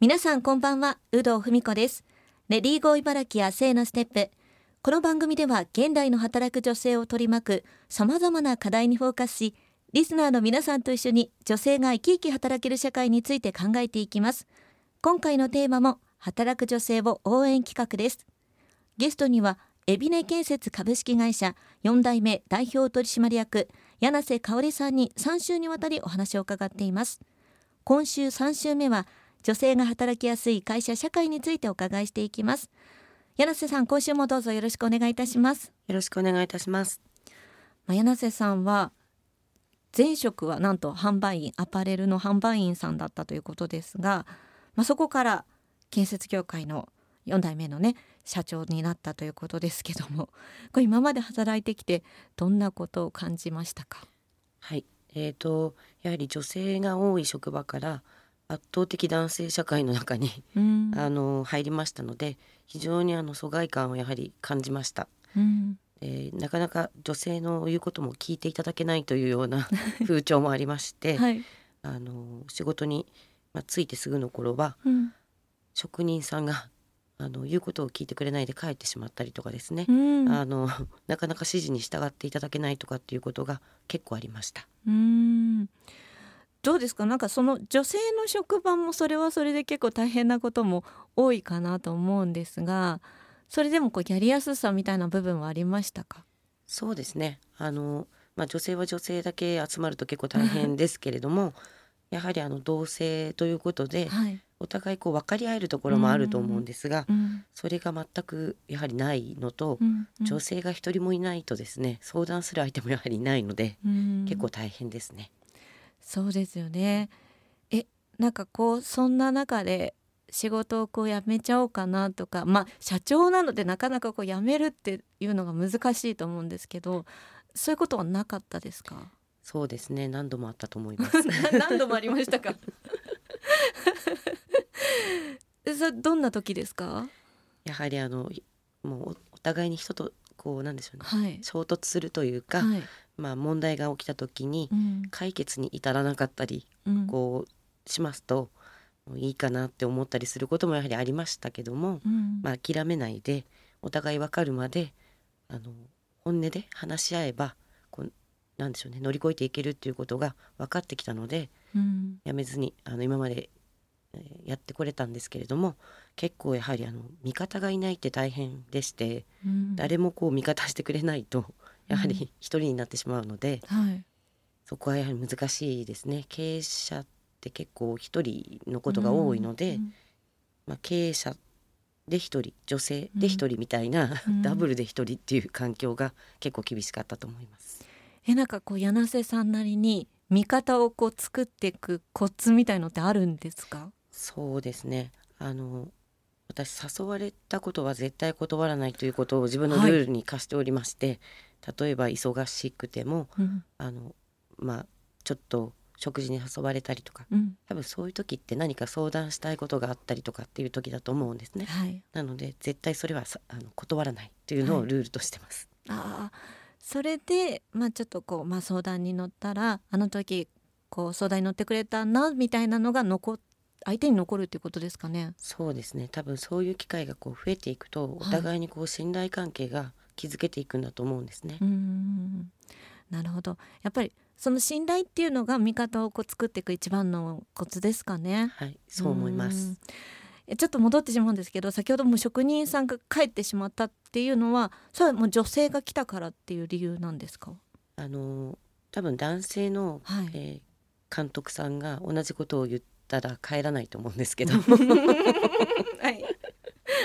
皆さんこんばんは有働文子です。レディーゴー茨城や性のステップ。この番組では現代の働く女性を取り巻く様々な課題にフォーカスしリスナーの皆さんと一緒に女性が生き生き働ける社会について考えていきます。今回のテーマも働く女性を応援企画です。ゲストにはエビネ建設株式会社4代目代表取締役柳瀬香織さんに3週にわたりお話を伺っています。今週3週目は女性が働きやすい会社社会についてお伺いしていきます。柳瀬さん今週もどうぞよろしくお願いいたします。よろしくお願いいたします。まあ、柳瀬さんは前職はなんと販売員アパレルの販売員さんだったということですが、まあ、そこから建設業界の4代目のね社長になったということですけども これ今まで働いてきてどんなことを感じましたか？はい。えーと、やはり女性が多い職場から圧倒的男性社会の中に、うん。あの入りましたので非常にあの疎外感をやはり感じました、うん。えーなかなか女性の言うことも聞いていただけないというような 風潮もありまして、はい、あの仕事に、まあ、ついてすぐの頃はうん。職人さんがあの言うことを聞いてくれないで帰ってしまったりとかですね、うん。あのなかなか指示に従っていただけないとかっていうことが結構ありました。うんどうですか？なんかその女性の職場もそれはそれで結構大変なことも多いかなと思うんですがそれでもこうやりやすさみたいな部分はありましたか？そうですね。あの、まあ、女性は女性だけ集まると結構大変ですけれどもやはりあの同性ということではい、お互いこう分かり合えるところもあると思うんですがうんそれが全くやはりないのとうんうん。女性が一人もいないとですね相談する相手もやはりいないのでうん。結構大変ですね。そうですよね。えなんかこうそんな中で仕事をこう辞めちゃおうかなとかまあ社長なのでなかなかこう辞めるっていうのが難しいと思うんですけどそういうことはなかったですか？そうですね。何度もあったと思います。何度もありましたか？え それどんな時ですか？やはりあのもうおお互いに人とこうなんでしょうね。はい。衝突するというか、はいまあ問題が起きた時にうん。解決に至らなかったりうん。こうしますといいかなって思ったりすることもやはりありましたけども、うん。まあ、諦めないでお互い分かるまであの本音で話し合えばこうなんでしょうね乗り越えていけるっていうことが分かってきたのでうん。やめずにあの今まで、えーやってこれたんですけれども結構やはりあの味方がいないって大変でしてうん。誰もこう味方してくれないとやはうん。り一人になってしまうので、はい。そこはやはり難しいですね。経営者って結構一人のことが多いので、うんまあ、経営者で一人女性で一人みたいな、うん。ダブルで一人っていう環境が結構厳しかったと思います。えなんかこう柳瀬さんなりに味方をこう作っていくコツみたいのってあるんですか？そうですね。あの私誘われたことは絶対断らないということを自分のルールに課しておりまして、例えば忙しくてもうんあのまあちょっと食事に誘われたりとかうん多分そういう時って何か相談したいことがあったりとかっていう時だと思うんですね。はいなので絶対それはさあの断らないというのをはいルールとしてます。ああそれでまあちょっとこう、まあ、相談に乗ったらあの時こう相談に乗ってくれたなみたいなのが残っ相手に残るっていうことですかね。そうですね多分そういう機会がこう増えていくとお互いにこう信頼関係が築けていくんだと思うんですね。うーんなるほどやっぱりその信頼っていうのが味方をこう作っていく一番のコツですかね。はいそう思いまうんす。えちょっと戻ってしまうんですけど先ほども職人さんが帰ってしまったっていうのはそれはもう女性が来たからっていう理由なんですか？あの多分男性の、はいえー監督さんが同じことを言ったら帰らないと思うんですけど。はい、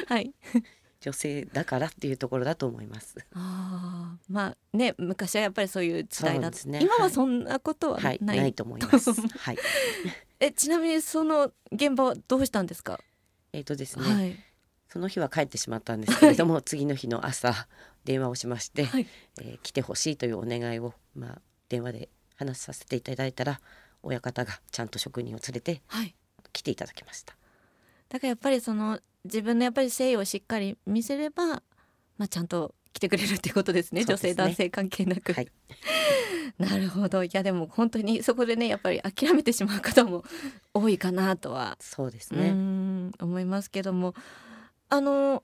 はい、女性だからっていうところだと思います。あー。まあね昔はやっぱりそういう時代だった、ね。今ははいそんなことはな、はい。い、ないと思います。はい。えちなみにその現場はどうしたんですか、えっ、とですね、はい。その日は帰ってしまったんですけれども、次の日の朝電話をしまして、はい。えー来てほしいというお願いをまあ電話で話させていただいたら親方がちゃんと職人を連れてはい。来ていただきました。だからやっぱりその自分のやっぱり誠意をしっかり見せれば、まあ、ちゃんと来てくれるっていうことですね。ね。女性男性関係なく、はい。なるほど。いやでも本当にそこでねやっぱり諦めてしまう方も多いかなとは。そうですうね。ん思いますけども。あの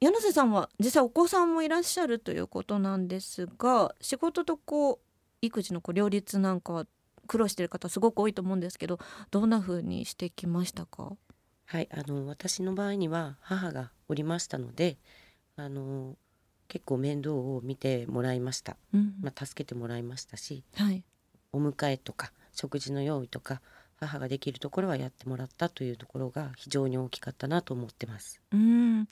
柳瀬さんは実際お子さんもいらっしゃるということなんですが仕事とこう育児のこう両立なんかは苦労してる方すごく多いと思うんですけどどんな風にしてきましたか？はい、あの私の場合には母がおりましたので、あの結構面倒を見てもらいました。うんまあ、助けてもらいましたし、はいお迎えとか食事の用意とか母ができるところはやってもらったというところが非常に大きかったなと思ってます。うんはい、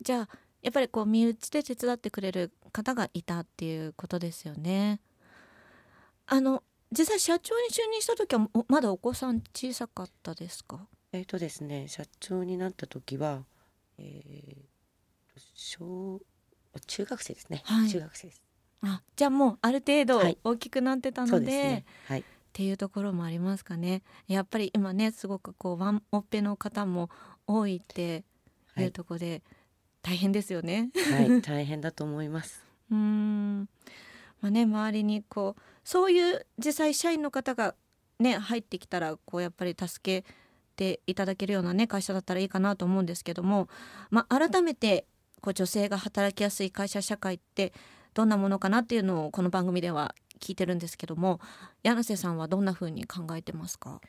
じゃあやっぱりこう身内で手伝ってくれる方がいたっていうことですよね。あの実際社長に就任した時はおまだお子さん小さかったですか？えーとですね、社長になった時は、えー、小中学生ですね、はい中学生です。あじゃあもうある程度はい大きくなってたので。はい、っていうところもありますかね。やっぱり今ねすごくこうワンオペの方も多いってはいいうところで大変ですよね。はい、大変だと思います。うーんまあね周りにこうそういう実際社員の方がね入ってきたらこうやっぱり助けていただけるようなね会社だったらいいかなと思うんですけども、まあ、改めてこう女性が働きやすい会社社会ってどんなものかなっていうのをこの番組では聞いてるんですけども柳瀬さんはどんな風に考えてますか、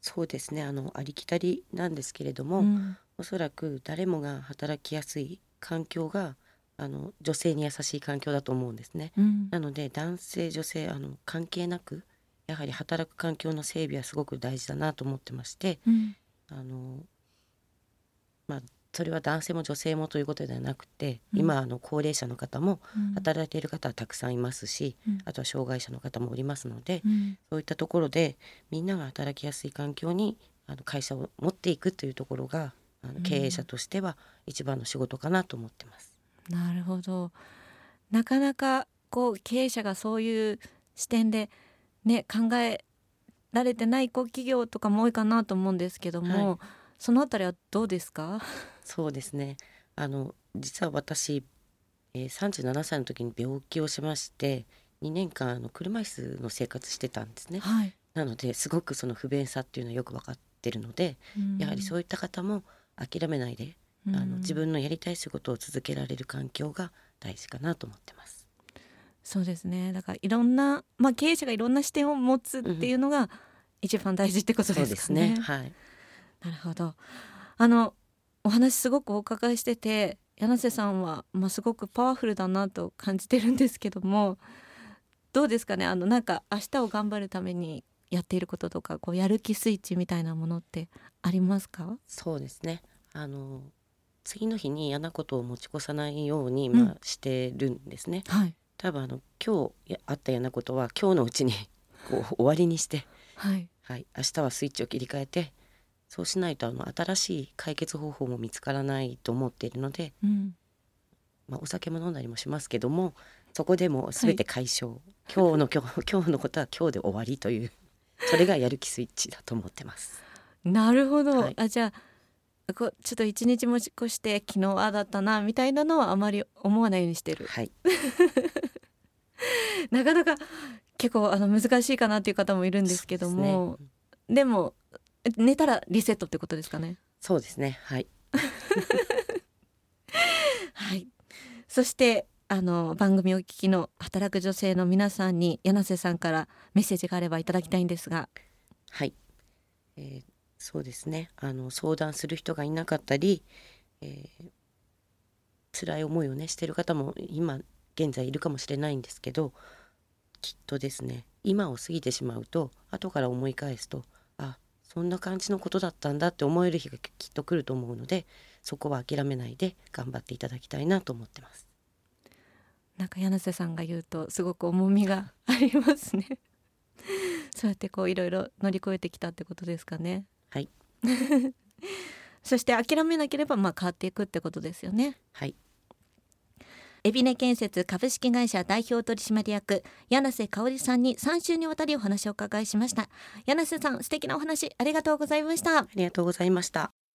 そうですね、あのありきたりなんですけれども、うん。おそらく誰もが働きやすい環境があの女性に優しい環境だと思うんですね。うん。なので男性女性あの関係なくやはり働く環境の整備はすごく大事だなと思ってましてうん。あのまあそれは男性も女性もということではなくて、うん。今あの高齢者の方もうん。働いている方はたくさんいますし、うん。あとは障害者の方もおりますので、うん。そういったところでみんなが働きやすい環境にあの会社を持っていくというところがあのうん。経営者としては一番の仕事かなと思ってます。なるほど。なかなかこう経営者がそういう視点でね考えられてないこう企業とかも多いかなと思うんですけども、はい。そのあたりはどうですか？そうですね。あの実は私、えー、37歳の時に病気をしまして2年間あの車椅子の生活してたんですね。はい、なのですごくその不便さっていうのはよく分かってるので、やはりそういいった方も諦めないで、うん、あの自分のやりたい仕事を続けられる環境が大事かなと思ってます。そうですねだからいろんな、まあ、経営者がいろんな視点を持つっていうのが一番大事ってことでかね。ですすね。はい。なるほどあのお話すごくお伺いしてて柳瀬さんは、まあ、すごくパワフルだなと感じてるんですけどもどうですかねあのなんか明日を頑張るためにやっていることとかこうやる気スイッチみたいなものってありますか？そうですね。あの次の日に嫌なことを持ち越さないように、うん。まあ、してるんですね。はい。多分あの今日やあった嫌なことは今日のうちに こう終わりにして、はい。はい、明日はスイッチを切り替えてそうしないとあの新しい解決方法も見つからないと思っているので、うん。まあ、お酒も飲んだりもしますけどもそこでもう全て解消、今日の今日 今日のことは今日で終わりというそれがやる気スイッチだと思ってます。なるほど、はい。あじゃあちょっと一日持ち越して昨日ああだったなみたいなのはあまり思わないようにしてる。はい、なかなか結構あの難しいかなっていう方もいるんですけども。ですね。でも寝たらリセットってことですかね。そうですね。はい。はい。そしてあの番組をお聞きの働く女性の皆さんに柳瀬さんからメッセージがあればいただきたいんですが。はい、えーそうですね。あの相談する人がいなかったり、えー辛い思いをねしてる方も今現在いるかもしれないんですけどきっとですね今を過ぎてしまうと後から思い返すとあそんな感じのことだったんだって思える日がきっと来ると思うのでそこは諦めないで頑張っていただきたいなと思ってます。なんか柳瀬さんが言うとすごく重みが ありますね。そうやってこういろいろ乗り越えてきたってことですかね。はい。そして諦めなければまあ変わっていくってことですよね。はい。エビネ建設株式会社代表取締役柳瀬香織さんに3週にわたりお話をお伺いしました。柳瀬さん素敵なお話ありがとうございました。ありがとうございました。